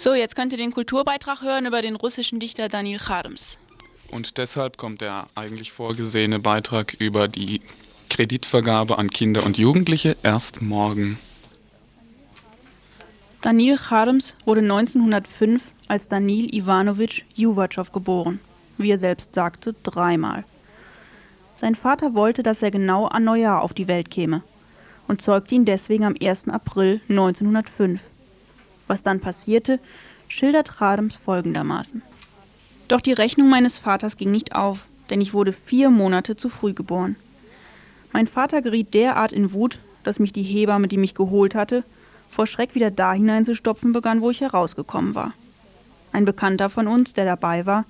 So, jetzt könnt ihr den Kulturbeitrag hören über den russischen Dichter Daniel Charms. Und deshalb kommt der eigentlich vorgesehene Beitrag über die Kreditvergabe an Kinder und Jugendliche erst morgen. Daniel Charms wurde 1905 als Danil Ivanovich Juwatschow geboren. Wie er selbst sagte, dreimal. Sein Vater wollte, dass er genau an Neujahr auf die Welt käme und zeugte ihn deswegen am 1. April 1905. Was dann passierte, schildert Radems folgendermaßen. Doch die Rechnung meines Vaters ging nicht auf, denn ich wurde vier Monate zu früh geboren. Mein Vater geriet derart in Wut, dass mich die Hebamme, die mich geholt hatte, vor Schreck wieder da hineinzustopfen begann, wo ich herausgekommen war. Ein Bekannter von uns, der dabei war,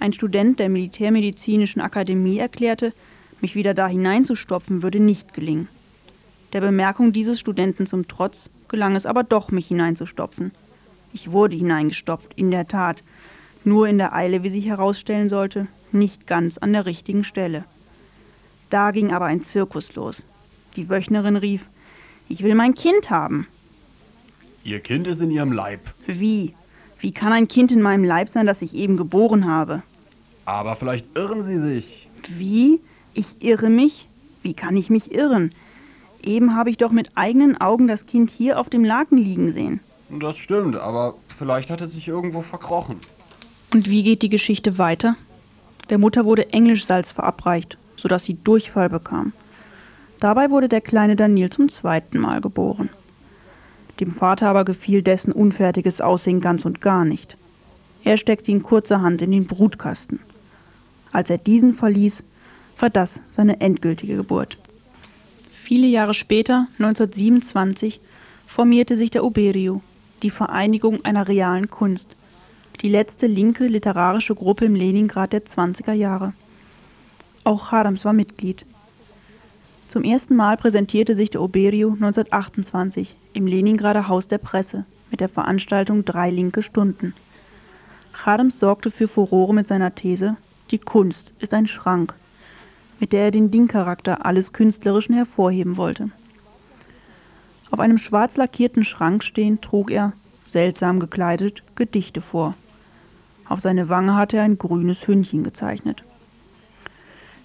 ein Student der Militärmedizinischen Akademie, erklärte, mich wieder da hineinzustopfen würde nicht gelingen. Der Bemerkung dieses Studenten zum Trotz gelang es aber doch, mich hineinzustopfen. Ich wurde hineingestopft, in der Tat, nur in der Eile, wie sich herausstellen sollte, nicht ganz an der richtigen Stelle. Da ging aber ein Zirkus los. Die Wöchnerin rief, ich will mein Kind haben. Ihr Kind ist in Ihrem Leib. Wie? Wie kann ein Kind in meinem Leib sein, das ich eben geboren habe? Aber vielleicht irren Sie sich. Wie? Ich irre mich? Wie kann ich mich irren? Eben habe ich doch mit eigenen Augen das Kind hier auf dem Laken liegen sehen. Das stimmt, aber vielleicht hat es sich irgendwo verkrochen. Und wie geht die Geschichte weiter? Der Mutter wurde Englischsalz verabreicht, sodass sie Durchfall bekam. Dabei wurde der kleine Daniel zum zweiten Mal geboren. Dem Vater aber gefiel dessen unfertiges Aussehen ganz und gar nicht. Er steckte ihn kurzerhand in den Brutkasten. Als er diesen verließ, war das seine endgültige Geburt. Viele Jahre später, 1927, formierte sich der Oberio, die Vereinigung einer realen Kunst, die letzte linke literarische Gruppe im Leningrad der 20er Jahre. Auch Harams war Mitglied. Zum ersten Mal präsentierte sich der Oberio 1928 im Leningrader Haus der Presse mit der Veranstaltung Drei linke Stunden. Harams sorgte für Furore mit seiner These, die Kunst ist ein Schrank mit der er den Ding-Charakter alles Künstlerischen hervorheben wollte. Auf einem schwarz lackierten Schrank stehend trug er, seltsam gekleidet, Gedichte vor. Auf seine Wange hatte er ein grünes Hündchen gezeichnet.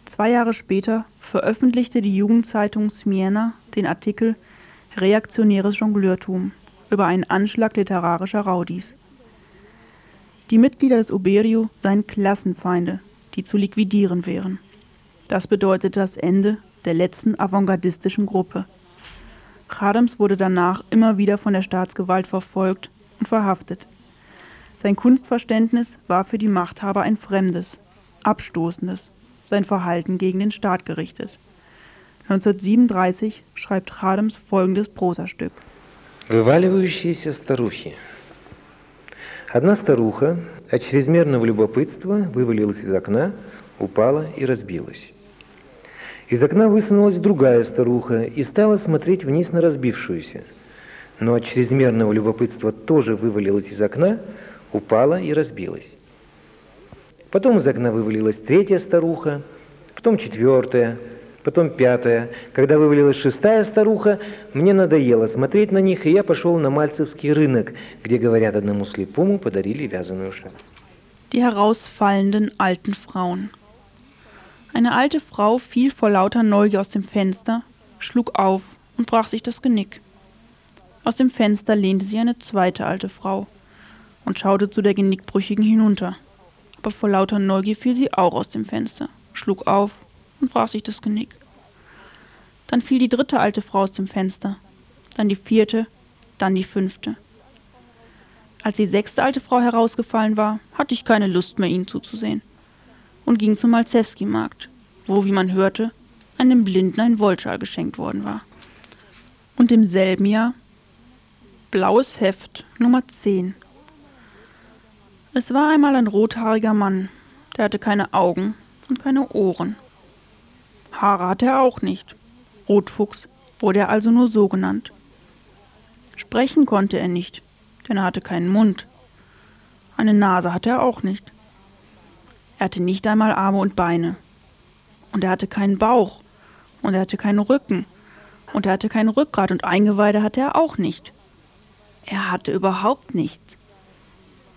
Zwei Jahre später veröffentlichte die Jugendzeitung Smiena den Artikel Reaktionäres Jongleurtum über einen Anschlag literarischer Raudis. Die Mitglieder des Oberio seien Klassenfeinde, die zu liquidieren wären. Das bedeutete das Ende der letzten avantgardistischen Gruppe. Chadems wurde danach immer wieder von der Staatsgewalt verfolgt und verhaftet. Sein Kunstverständnis war für die Machthaber ein fremdes, abstoßendes, sein Verhalten gegen den Staat gerichtet. 1937 schreibt Chadems folgendes Prosastück. Вываливающиеся старухи. Одна старуха от чрезмерного любопытства вывалилась из окна, упала и разбилась. Из окна высунулась другая старуха и стала смотреть вниз на разбившуюся. Но от чрезмерного любопытства тоже вывалилась из окна, упала и разбилась. Потом из окна вывалилась третья старуха, потом четвертая, потом пятая. Когда вывалилась шестая старуха, мне надоело смотреть на них, и я пошел на Мальцевский рынок, где, говорят, одному слепому подарили вязаную шапку. Die herausfallenden alten Frauen. Eine alte Frau fiel vor lauter Neugier aus dem Fenster, schlug auf und brach sich das Genick. Aus dem Fenster lehnte sie eine zweite alte Frau und schaute zu der Genickbrüchigen hinunter. Aber vor lauter Neugier fiel sie auch aus dem Fenster, schlug auf und brach sich das Genick. Dann fiel die dritte alte Frau aus dem Fenster, dann die vierte, dann die fünfte. Als die sechste alte Frau herausgefallen war, hatte ich keine Lust mehr, ihnen zuzusehen und ging zum Malzewski-Markt, wo, wie man hörte, einem Blinden ein Wollschal geschenkt worden war. Und im selben Jahr Blaues Heft Nummer 10. Es war einmal ein rothaariger Mann, der hatte keine Augen und keine Ohren. Haare hatte er auch nicht. Rotfuchs wurde er also nur so genannt. Sprechen konnte er nicht, denn er hatte keinen Mund. Eine Nase hatte er auch nicht. Er hatte nicht einmal Arme und Beine. Und er hatte keinen Bauch. Und er hatte keinen Rücken. Und er hatte kein Rückgrat und Eingeweide hatte er auch nicht. Er hatte überhaupt nichts.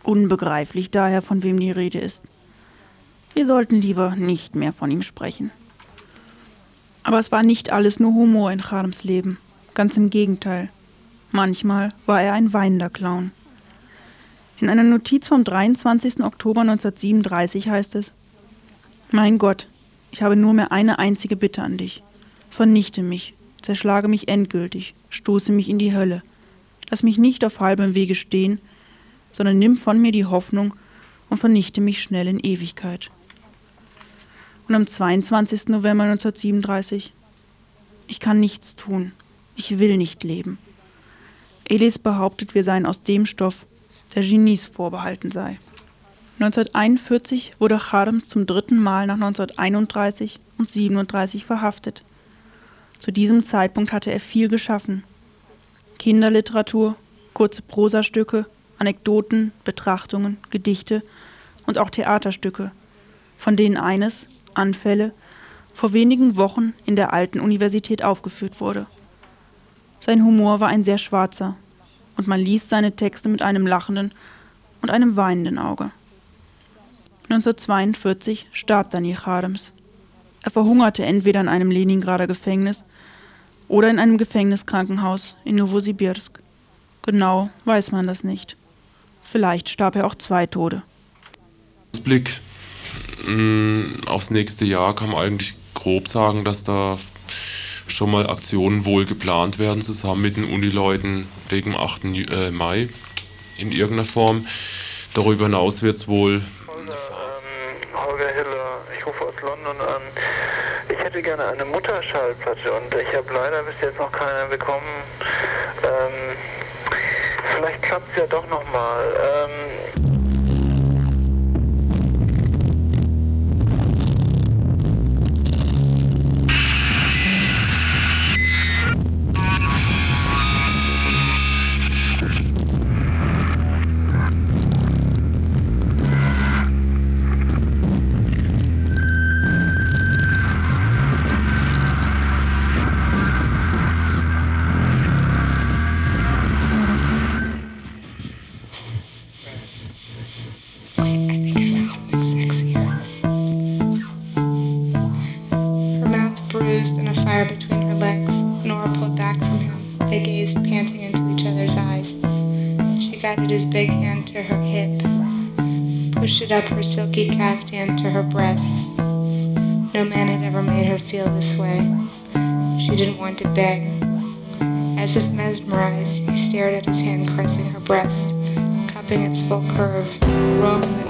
Unbegreiflich daher, von wem die Rede ist. Wir sollten lieber nicht mehr von ihm sprechen. Aber es war nicht alles nur Humor in Charms Leben. Ganz im Gegenteil. Manchmal war er ein weinender Clown. In einer Notiz vom 23. Oktober 1937 heißt es: Mein Gott, ich habe nur mehr eine einzige Bitte an dich. Vernichte mich, zerschlage mich endgültig, stoße mich in die Hölle. Lass mich nicht auf halbem Wege stehen, sondern nimm von mir die Hoffnung und vernichte mich schnell in Ewigkeit. Und am 22. November 1937, ich kann nichts tun, ich will nicht leben. Elis behauptet, wir seien aus dem Stoff, der Genies vorbehalten sei. 1941 wurde Charms zum dritten Mal nach 1931 und 37 verhaftet. Zu diesem Zeitpunkt hatte er viel geschaffen. Kinderliteratur, kurze Prosastücke, Anekdoten, Betrachtungen, Gedichte und auch Theaterstücke, von denen eines, Anfälle, vor wenigen Wochen in der alten Universität aufgeführt wurde. Sein Humor war ein sehr schwarzer, und man liest seine Texte mit einem lachenden und einem weinenden Auge. 1942 starb Daniel Charems. Er verhungerte entweder in einem Leningrader Gefängnis oder in einem Gefängniskrankenhaus in Novosibirsk. Genau weiß man das nicht. Vielleicht starb er auch zwei Tode. Blick mm, aufs nächste Jahr kann man eigentlich grob sagen, dass da schon mal Aktionen wohl geplant werden, zusammen mit den Unileuten wegen 8. Äh, Mai in irgendeiner Form. Darüber hinaus wird es wohl. Ähm, Holger Hiller, ich rufe aus London an. Ich hätte gerne eine Mutterschallplatte und ich habe leider bis jetzt noch keine bekommen. Ähm, vielleicht klappt es ja doch nochmal. Ähm, up her silky caftan to her breasts. No man had ever made her feel this way. She didn't want to beg. As if mesmerized, he stared at his hand caressing her breast, cupping its full curve,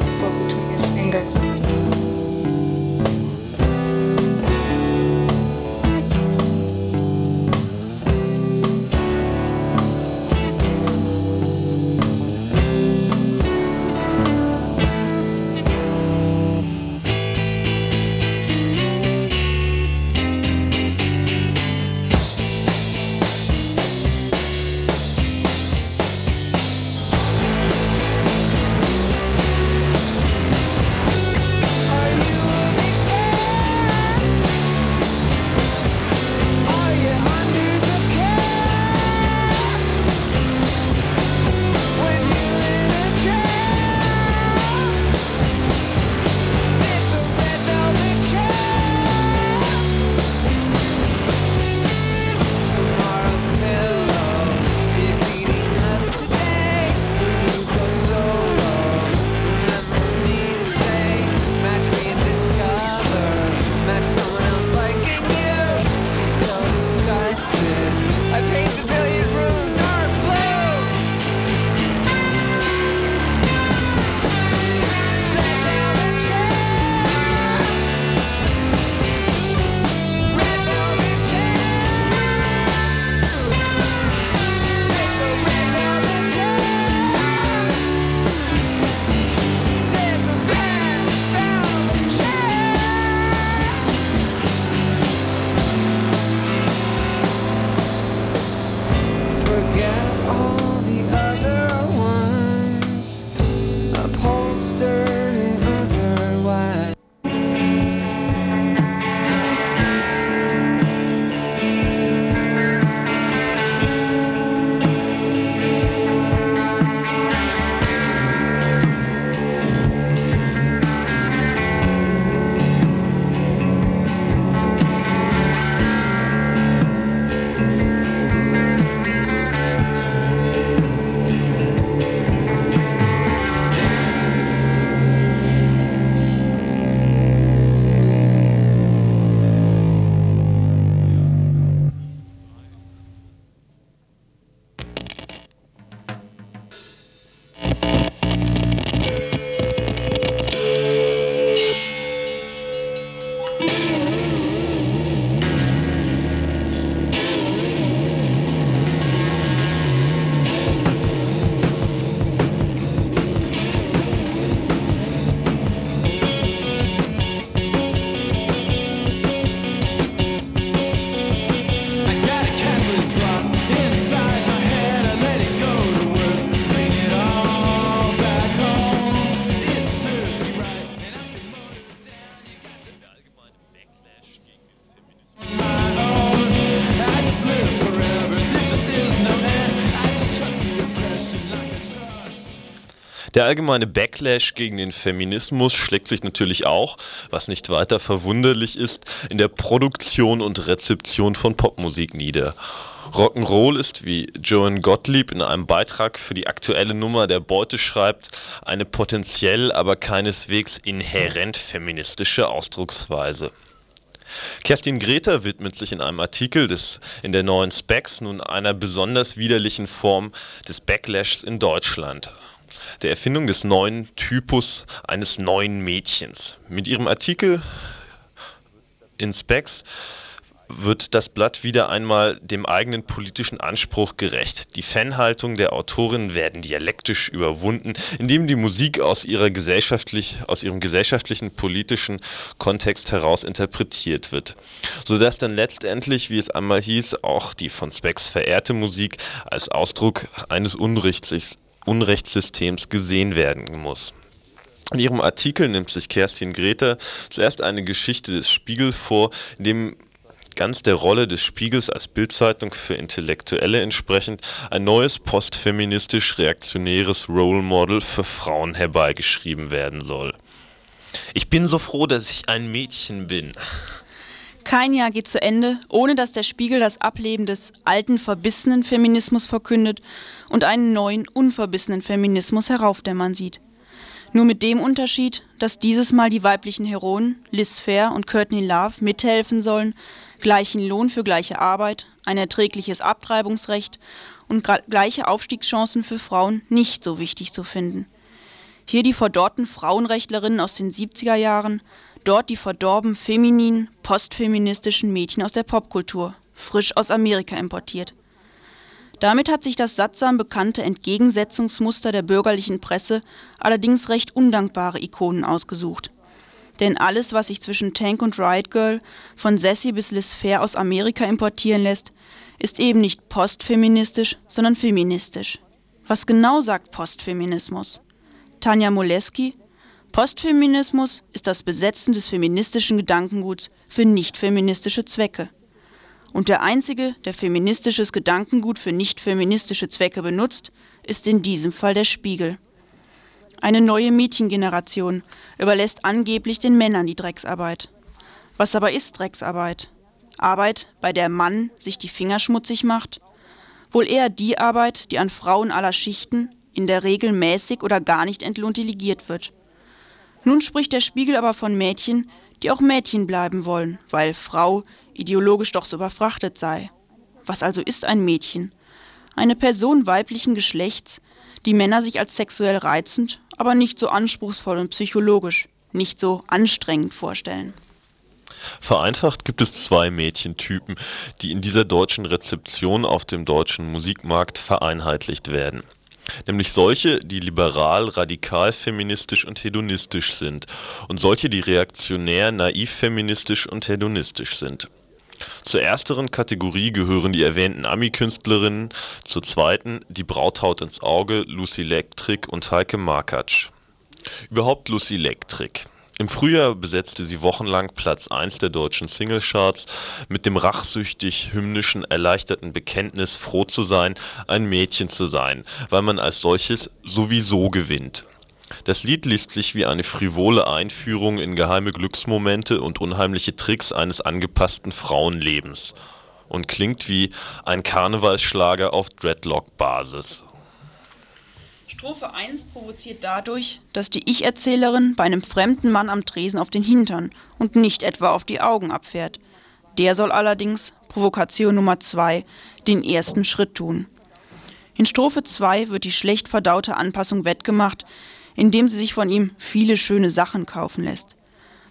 Der allgemeine Backlash gegen den Feminismus schlägt sich natürlich auch, was nicht weiter verwunderlich ist, in der Produktion und Rezeption von Popmusik nieder. Rock'n'Roll ist, wie Joan Gottlieb in einem Beitrag für die aktuelle Nummer der Beute schreibt, eine potenziell, aber keineswegs inhärent feministische Ausdrucksweise. Kerstin Greta widmet sich in einem Artikel des, in der neuen Specs nun einer besonders widerlichen Form des Backlashs in Deutschland der Erfindung des neuen Typus eines neuen Mädchens. Mit ihrem Artikel in Specs wird das Blatt wieder einmal dem eigenen politischen Anspruch gerecht. Die Fanhaltung der Autorin werden dialektisch überwunden, indem die Musik aus, ihrer gesellschaftlich, aus ihrem gesellschaftlichen politischen Kontext heraus interpretiert wird, sodass dann letztendlich, wie es einmal hieß, auch die von Specs verehrte Musik als Ausdruck eines Unrechts, Unrechtssystems gesehen werden muss. In ihrem Artikel nimmt sich Kerstin Grete zuerst eine Geschichte des Spiegel vor, in dem ganz der Rolle des Spiegels als Bildzeitung für Intellektuelle entsprechend ein neues postfeministisch-reaktionäres Role Model für Frauen herbeigeschrieben werden soll. Ich bin so froh, dass ich ein Mädchen bin. Kein Jahr geht zu Ende, ohne dass der Spiegel das Ableben des alten, verbissenen Feminismus verkündet und einen neuen, unverbissenen Feminismus heraufdämmern sieht. Nur mit dem Unterschied, dass dieses Mal die weiblichen Heroen, Liz Fair und Courtney Love, mithelfen sollen, gleichen Lohn für gleiche Arbeit, ein erträgliches Abtreibungsrecht und gleiche Aufstiegschancen für Frauen nicht so wichtig zu finden. Hier die verdorrten Frauenrechtlerinnen aus den 70er Jahren, dort die verdorben femininen, postfeministischen Mädchen aus der Popkultur, frisch aus Amerika importiert. Damit hat sich das sattsam bekannte Entgegensetzungsmuster der bürgerlichen Presse allerdings recht undankbare Ikonen ausgesucht. Denn alles, was sich zwischen Tank und Riot Girl, von Sassy bis Liz Fair aus Amerika importieren lässt, ist eben nicht postfeministisch, sondern feministisch. Was genau sagt Postfeminismus? Tanja Moleski, Postfeminismus ist das Besetzen des feministischen Gedankenguts für nicht feministische Zwecke. Und der Einzige, der feministisches Gedankengut für nicht feministische Zwecke benutzt, ist in diesem Fall der Spiegel. Eine neue Mädchengeneration überlässt angeblich den Männern die Drecksarbeit. Was aber ist Drecksarbeit? Arbeit, bei der Mann sich die Finger schmutzig macht? Wohl eher die Arbeit, die an Frauen aller Schichten, in der Regel mäßig oder gar nicht entlohnt delegiert wird. Nun spricht der Spiegel aber von Mädchen, die auch Mädchen bleiben wollen, weil Frau ideologisch doch so überfrachtet sei. Was also ist ein Mädchen? Eine Person weiblichen Geschlechts, die Männer sich als sexuell reizend, aber nicht so anspruchsvoll und psychologisch, nicht so anstrengend vorstellen. Vereinfacht gibt es zwei Mädchentypen, die in dieser deutschen Rezeption auf dem deutschen Musikmarkt vereinheitlicht werden. Nämlich solche, die liberal, radikal feministisch und hedonistisch sind und solche, die reaktionär, naiv feministisch und hedonistisch sind. Zur ersteren Kategorie gehören die erwähnten Ami-Künstlerinnen, zur zweiten die Brauthaut ins Auge Lucy Electric und Heike Markatsch. Überhaupt Lucy Electric. Im Frühjahr besetzte sie wochenlang Platz 1 der deutschen Singlecharts mit dem rachsüchtig hymnischen erleichterten Bekenntnis, froh zu sein, ein Mädchen zu sein, weil man als solches sowieso gewinnt. Das Lied liest sich wie eine frivole Einführung in geheime Glücksmomente und unheimliche Tricks eines angepassten Frauenlebens und klingt wie ein Karnevalsschlager auf Dreadlock-Basis. Strophe 1 provoziert dadurch, dass die Ich-Erzählerin bei einem fremden Mann am Tresen auf den Hintern und nicht etwa auf die Augen abfährt. Der soll allerdings, Provokation Nummer 2, den ersten Schritt tun. In Strophe 2 wird die schlecht verdaute Anpassung wettgemacht, indem sie sich von ihm viele schöne Sachen kaufen lässt.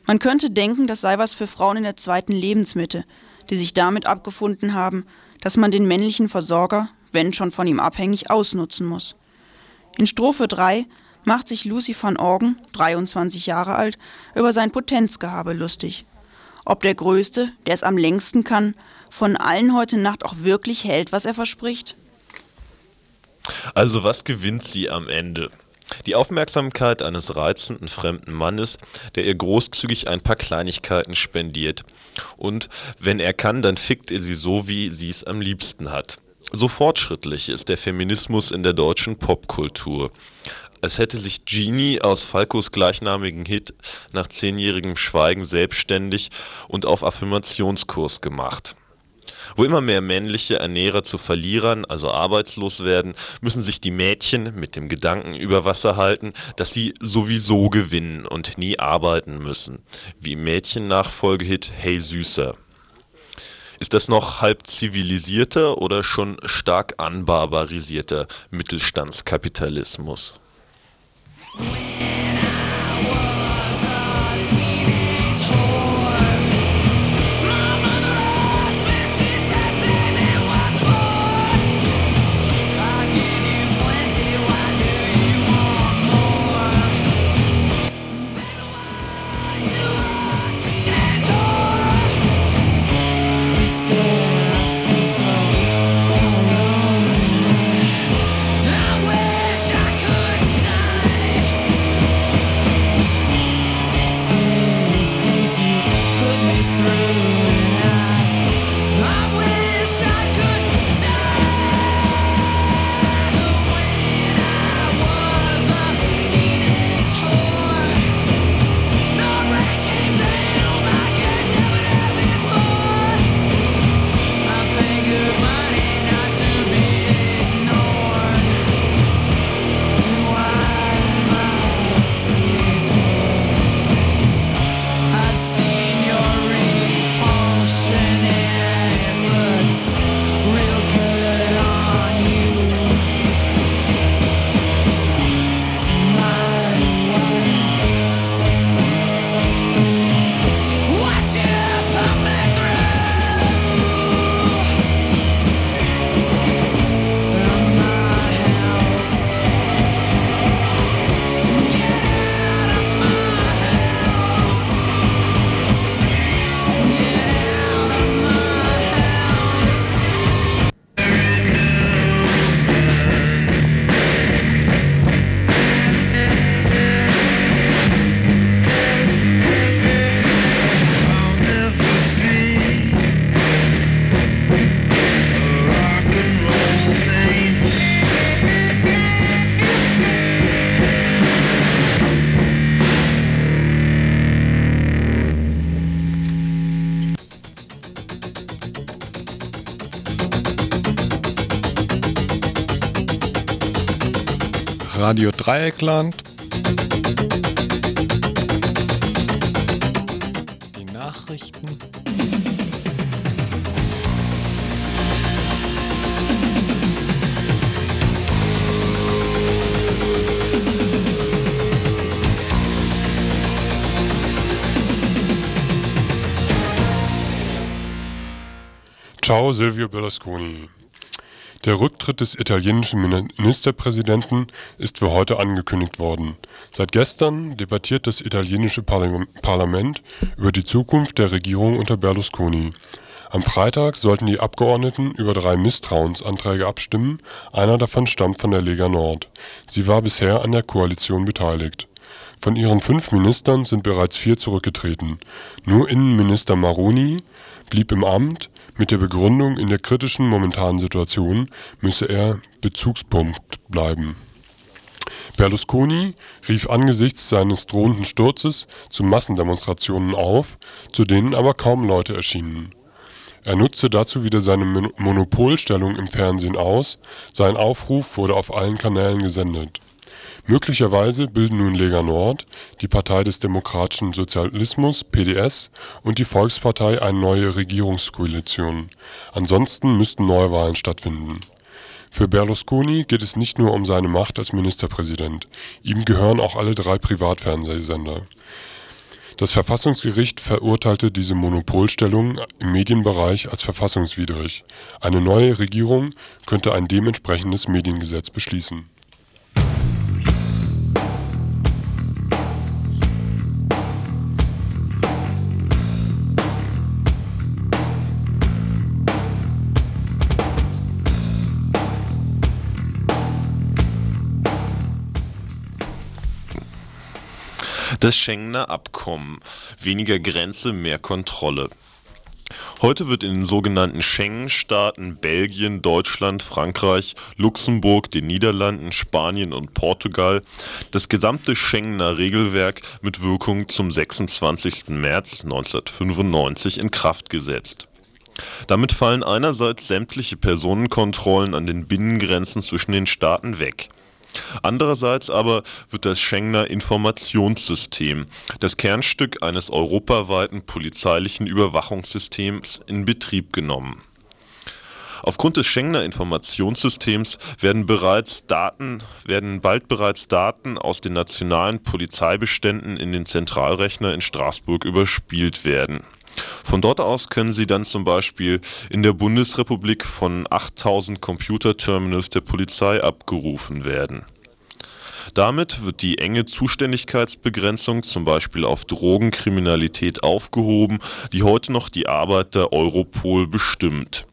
Man könnte denken, das sei was für Frauen in der zweiten Lebensmitte, die sich damit abgefunden haben, dass man den männlichen Versorger, wenn schon von ihm abhängig, ausnutzen muss. In Strophe 3 macht sich Lucy van Orgen, 23 Jahre alt, über sein Potenzgehabe lustig. Ob der Größte, der es am längsten kann, von allen heute Nacht auch wirklich hält, was er verspricht? Also was gewinnt sie am Ende? Die Aufmerksamkeit eines reizenden fremden Mannes, der ihr großzügig ein paar Kleinigkeiten spendiert. Und wenn er kann, dann fickt er sie so, wie sie es am liebsten hat. So fortschrittlich ist der Feminismus in der deutschen Popkultur. als hätte sich Genie aus Falcos gleichnamigen Hit nach zehnjährigem Schweigen selbstständig und auf Affirmationskurs gemacht. Wo immer mehr männliche Ernährer zu Verlierern, also arbeitslos werden, müssen sich die Mädchen mit dem Gedanken über Wasser halten, dass sie sowieso gewinnen und nie arbeiten müssen. Wie im Mädchennachfolgehit Hey Süßer. Ist das noch halb zivilisierter oder schon stark anbarbarisierter Mittelstandskapitalismus? Radio Dreieckland. Die Nachrichten. Ciao Silvio Berlusconi. Der Rücktritt des italienischen Ministerpräsidenten ist für heute angekündigt worden. Seit gestern debattiert das italienische Parlament über die Zukunft der Regierung unter Berlusconi. Am Freitag sollten die Abgeordneten über drei Misstrauensanträge abstimmen, einer davon stammt von der Lega Nord. Sie war bisher an der Koalition beteiligt. Von ihren fünf Ministern sind bereits vier zurückgetreten. Nur Innenminister Maroni blieb im Amt mit der Begründung, in der kritischen momentanen Situation müsse er Bezugspunkt bleiben. Berlusconi rief angesichts seines drohenden Sturzes zu Massendemonstrationen auf, zu denen aber kaum Leute erschienen. Er nutzte dazu wieder seine Monopolstellung im Fernsehen aus, sein Aufruf wurde auf allen Kanälen gesendet Möglicherweise bilden nun Lega Nord, die Partei des demokratischen Sozialismus (PDS) und die Volkspartei eine neue Regierungskoalition, ansonsten müssten Neuwahlen stattfinden. Für Berlusconi geht es nicht nur um seine Macht als Ministerpräsident, ihm gehören auch alle drei Privatfernsehsender. Das Verfassungsgericht verurteilte diese Monopolstellung im Medienbereich als verfassungswidrig. Eine neue Regierung könnte ein dementsprechendes Mediengesetz beschließen Das Schengener Abkommen. Weniger Grenze, mehr Kontrolle. Heute wird in den sogenannten Schengen-Staaten Belgien, Deutschland, Frankreich, Luxemburg, den Niederlanden, Spanien und Portugal das gesamte Schengener Regelwerk mit Wirkung zum 26. März 1995 in Kraft gesetzt. Damit fallen einerseits sämtliche Personenkontrollen an den Binnengrenzen zwischen den Staaten weg. Andererseits aber wird das Schengener Informationssystem, das Kernstück eines europaweiten polizeilichen Überwachungssystems, in Betrieb genommen. Aufgrund des Schengener Informationssystems werden bereits Daten, werden bald bereits Daten aus den nationalen Polizeibeständen in den Zentralrechner in Straßburg überspielt werden von dort aus können sie dann zum Beispiel in der Bundesrepublik von 8000 Computerterminals der Polizei abgerufen werden. Damit wird die enge Zuständigkeitsbegrenzung zum Beispiel auf Drogenkriminalität aufgehoben, die heute noch die Arbeit der Europol bestimmt.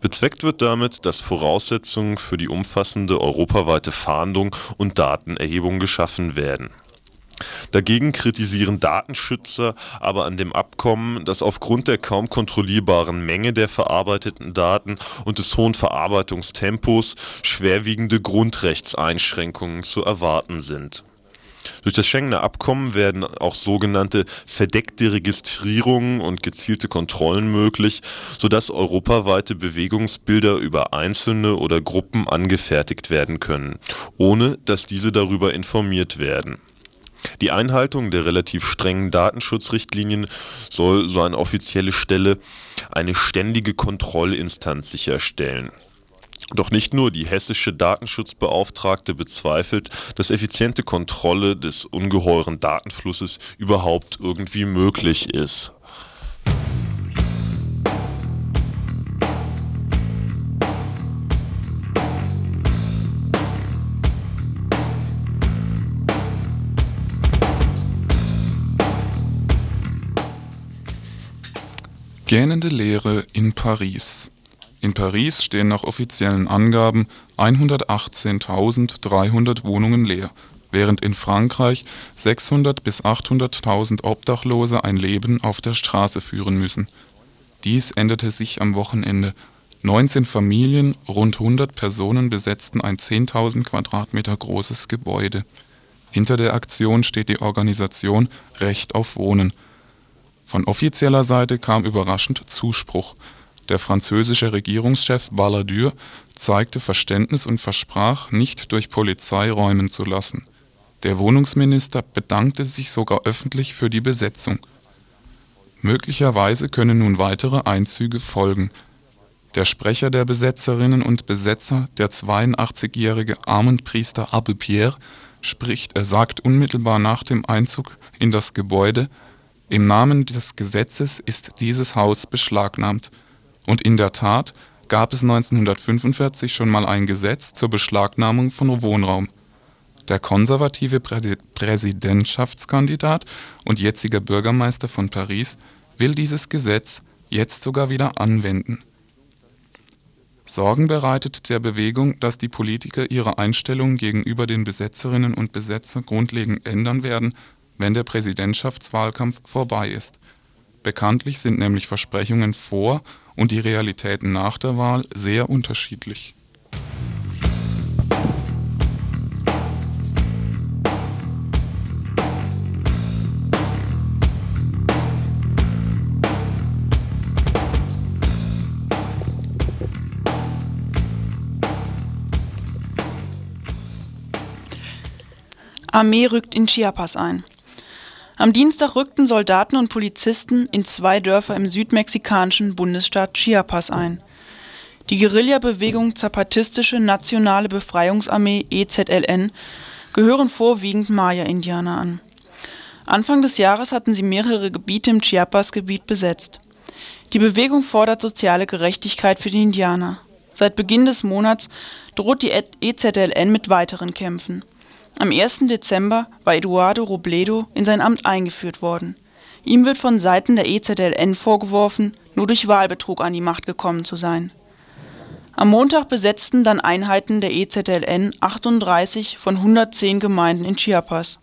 Bezweckt wird damit, dass Voraussetzungen für die umfassende europaweite Fahndung und Datenerhebung geschaffen werden Dagegen kritisieren Datenschützer aber an dem Abkommen, dass aufgrund der kaum kontrollierbaren Menge der verarbeiteten Daten und des hohen Verarbeitungstempos schwerwiegende Grundrechtseinschränkungen zu erwarten sind. Durch das Schengener Abkommen werden auch sogenannte verdeckte Registrierungen und gezielte Kontrollen möglich, sodass europaweite Bewegungsbilder über Einzelne oder Gruppen angefertigt werden können, ohne dass diese darüber informiert werden die Einhaltung der relativ strengen Datenschutzrichtlinien soll, so eine offizielle Stelle, eine ständige Kontrollinstanz sicherstellen. Doch nicht nur die hessische Datenschutzbeauftragte bezweifelt, dass effiziente Kontrolle des ungeheuren Datenflusses überhaupt irgendwie möglich ist. Gähnende Leere in Paris. In Paris stehen nach offiziellen Angaben 118.300 Wohnungen leer, während in Frankreich 600 bis 800.000 Obdachlose ein Leben auf der Straße führen müssen. Dies änderte sich am Wochenende. 19 Familien, rund 100 Personen besetzten ein 10.000 Quadratmeter großes Gebäude. Hinter der Aktion steht die Organisation Recht auf Wohnen von offizieller Seite kam überraschend Zuspruch. Der französische Regierungschef Balladur zeigte Verständnis und versprach, nicht durch Polizei räumen zu lassen. Der Wohnungsminister bedankte sich sogar öffentlich für die Besetzung. Möglicherweise können nun weitere Einzüge folgen. Der Sprecher der Besetzerinnen und Besetzer, der 82-jährige Armenpriester Abbé Pierre, spricht, er sagt unmittelbar nach dem Einzug in das Gebäude, im Namen des Gesetzes ist dieses Haus beschlagnahmt. Und in der Tat gab es 1945 schon mal ein Gesetz zur Beschlagnahmung von Wohnraum. Der konservative Präsidentschaftskandidat und jetziger Bürgermeister von Paris will dieses Gesetz jetzt sogar wieder anwenden. Sorgen bereitet der Bewegung, dass die Politiker ihre Einstellung gegenüber den Besetzerinnen und Besetzer grundlegend ändern werden wenn der Präsidentschaftswahlkampf vorbei ist. Bekanntlich sind nämlich Versprechungen vor und die Realitäten nach der Wahl sehr unterschiedlich. Armee rückt in Chiapas ein. Am Dienstag rückten Soldaten und Polizisten in zwei Dörfer im südmexikanischen Bundesstaat Chiapas ein. Die Guerillabewegung Zapatistische Nationale Befreiungsarmee EZLN gehören vorwiegend Maya-Indianer an. Anfang des Jahres hatten sie mehrere Gebiete im Chiapas-Gebiet besetzt. Die Bewegung fordert soziale Gerechtigkeit für die Indianer. Seit Beginn des Monats droht die EZLN mit weiteren Kämpfen. Am 1. Dezember war Eduardo Robledo in sein Amt eingeführt worden. Ihm wird von Seiten der EZLN vorgeworfen, nur durch Wahlbetrug an die Macht gekommen zu sein. Am Montag besetzten dann Einheiten der EZLN 38 von 110 Gemeinden in Chiapas.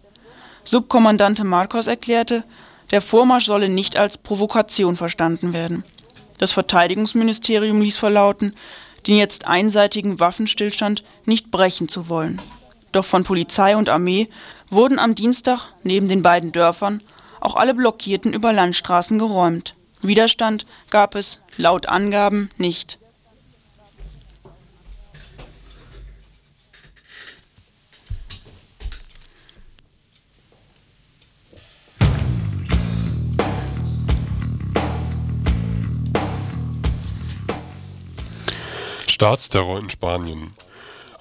Subkommandante Marcos erklärte, der Vormarsch solle nicht als Provokation verstanden werden. Das Verteidigungsministerium ließ verlauten, den jetzt einseitigen Waffenstillstand nicht brechen zu wollen. Doch von Polizei und Armee wurden am Dienstag neben den beiden Dörfern auch alle blockierten Überlandstraßen geräumt. Widerstand gab es laut Angaben nicht. Staatsterror in Spanien.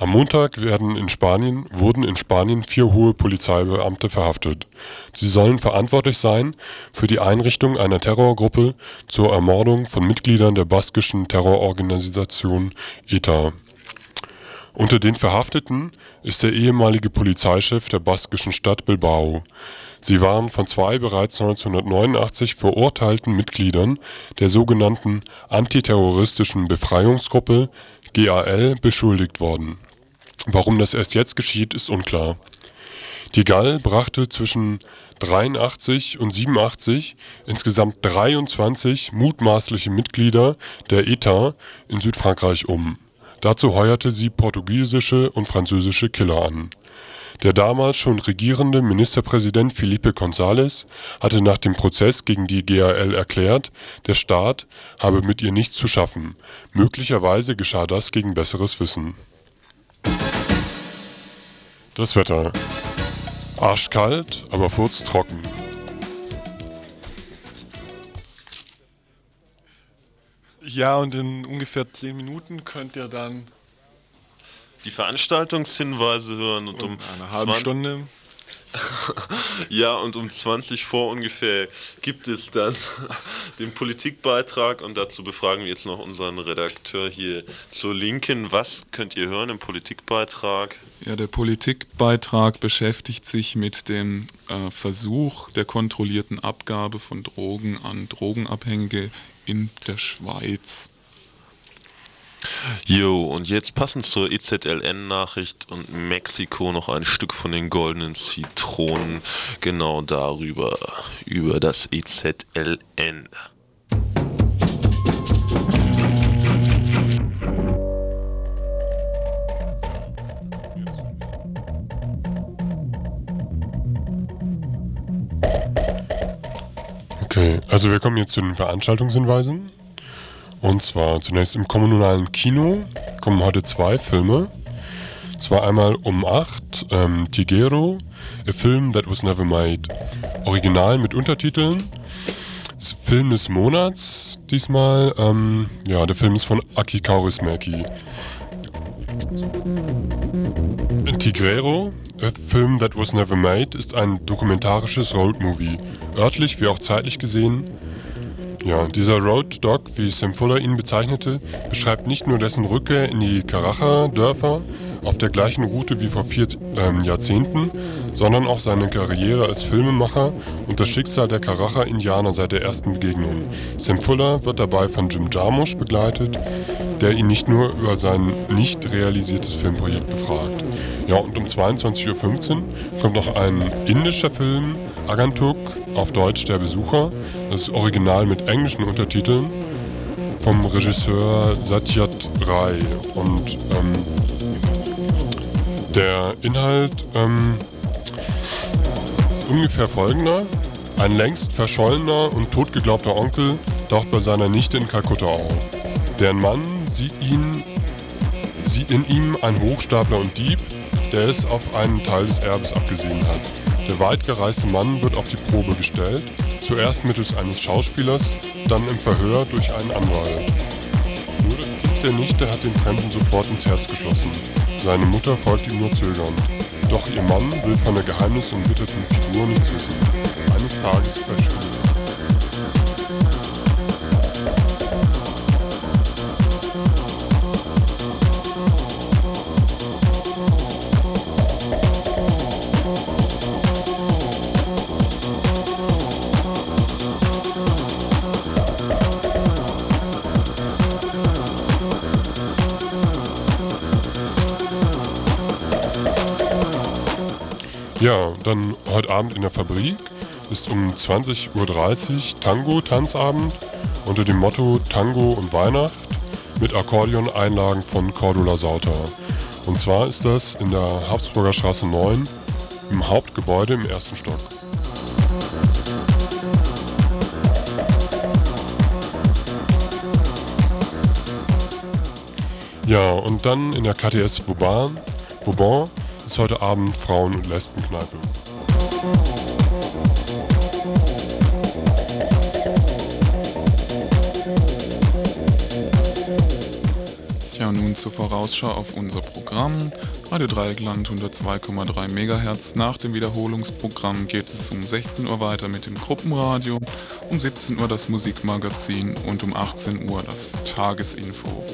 Am Montag werden in Spanien, wurden in Spanien vier hohe Polizeibeamte verhaftet. Sie sollen verantwortlich sein für die Einrichtung einer Terrorgruppe zur Ermordung von Mitgliedern der baskischen Terrororganisation ETA. Unter den Verhafteten ist der ehemalige Polizeichef der baskischen Stadt Bilbao. Sie waren von zwei bereits 1989 verurteilten Mitgliedern der sogenannten Antiterroristischen Befreiungsgruppe GAL beschuldigt worden. Warum das erst jetzt geschieht, ist unklar. Die GAL brachte zwischen 83 und 87 insgesamt 23 mutmaßliche Mitglieder der ETA in Südfrankreich um. Dazu heuerte sie portugiesische und französische Killer an. Der damals schon regierende Ministerpräsident Felipe González hatte nach dem Prozess gegen die GAL erklärt, der Staat habe mit ihr nichts zu schaffen. Möglicherweise geschah das gegen besseres Wissen. Das Wetter. Arschkalt, aber furztrocken. Ja, und in ungefähr 10 Minuten könnt ihr dann die Veranstaltungshinweise hören und um eine halbe 20 Stunde. Ja, und um 20 vor ungefähr gibt es dann den Politikbeitrag und dazu befragen wir jetzt noch unseren Redakteur hier zur Linken. Was könnt ihr hören im Politikbeitrag? Ja, der Politikbeitrag beschäftigt sich mit dem äh, Versuch der kontrollierten Abgabe von Drogen an Drogenabhängige in der Schweiz. Jo, und jetzt passend zur EZLN-Nachricht und Mexiko noch ein Stück von den goldenen Zitronen. Genau darüber, über das EZLN. Okay, also wir kommen jetzt zu den Veranstaltungshinweisen. Und zwar zunächst im kommunalen Kino kommen heute zwei Filme. Zwar einmal um 8, ähm, Tigero, A Film That Was Never Made. Original mit Untertiteln. Film des Monats diesmal. Ähm, ja, der Film ist von Aki Kaurismäki. Tigrero, A Film That Was Never Made, ist ein dokumentarisches Roadmovie. Örtlich wie auch zeitlich gesehen ja, dieser Road Dog, wie Sam Fuller ihn bezeichnete, beschreibt nicht nur dessen Rückkehr in die Karacha-Dörfer auf der gleichen Route wie vor vier ähm, Jahrzehnten, sondern auch seine Karriere als Filmemacher und das Schicksal der Karacha-Indianer seit der ersten Begegnung. Sam Fuller wird dabei von Jim Jarmusch begleitet, der ihn nicht nur über sein nicht realisiertes Filmprojekt befragt. Ja, und um 22.15 Uhr kommt noch ein indischer Film, Agantuk, auf Deutsch Der Besucher, das Original mit englischen Untertiteln vom Regisseur Satyat Ray. Und ähm, der Inhalt ähm, ist ungefähr folgender. Ein längst verschollener und totgeglaubter Onkel taucht bei seiner Nichte in Kalkutta auf. Deren Mann sieht, ihn, sieht in ihm einen Hochstapler und Dieb, der es auf einen Teil des Erbes abgesehen hat. Der weit gereiste Mann wird auf die Probe gestellt, zuerst mittels eines Schauspielers, dann im Verhör durch einen Anwalt. Nur das Kind der Nichte hat den Fremden sofort ins Herz geschlossen. Seine Mutter folgt ihm nur zögernd. Doch ihr Mann will von der geheimnisumwitterten Figur nichts wissen. Eines Tages verschwindet dann heute Abend in der Fabrik ist um 20.30 Uhr Tango-Tanzabend unter dem Motto Tango und Weihnacht mit Akkordeon-Einlagen von Cordula Sauter. Und zwar ist das in der Habsburger Straße 9 im Hauptgebäude im ersten Stock. Ja, und dann in der KTS Vauban, Vauban ist heute Abend Frauen- und Lesbenkneipe. Ja, nun zur Vorausschau auf unser Programm. Radio Dreieckland 102,3 MHz. Nach dem Wiederholungsprogramm geht es um 16 Uhr weiter mit dem Gruppenradio, um 17 Uhr das Musikmagazin und um 18 Uhr das Tagesinfo.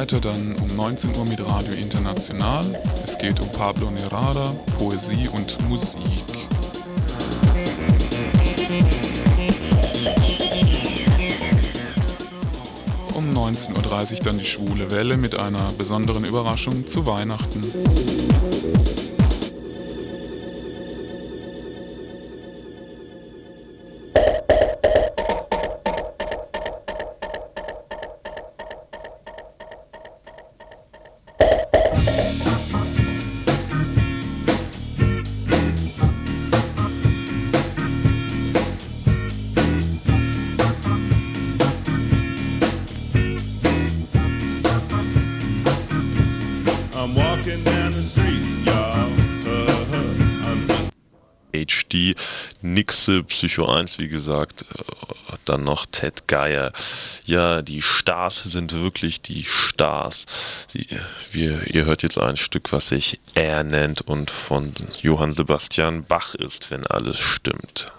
Weiter dann um 19 Uhr mit Radio International. Es geht um Pablo Nerada, Poesie und Musik. Um 19.30 Uhr dann die Schwule Welle mit einer besonderen Überraschung zu Weihnachten. Nixe, Psycho 1, wie gesagt, äh, dann noch Ted Geier. Ja, die Stars sind wirklich die Stars. Sie, wir, ihr hört jetzt ein Stück, was sich Er nennt und von Johann Sebastian Bach ist, wenn alles stimmt.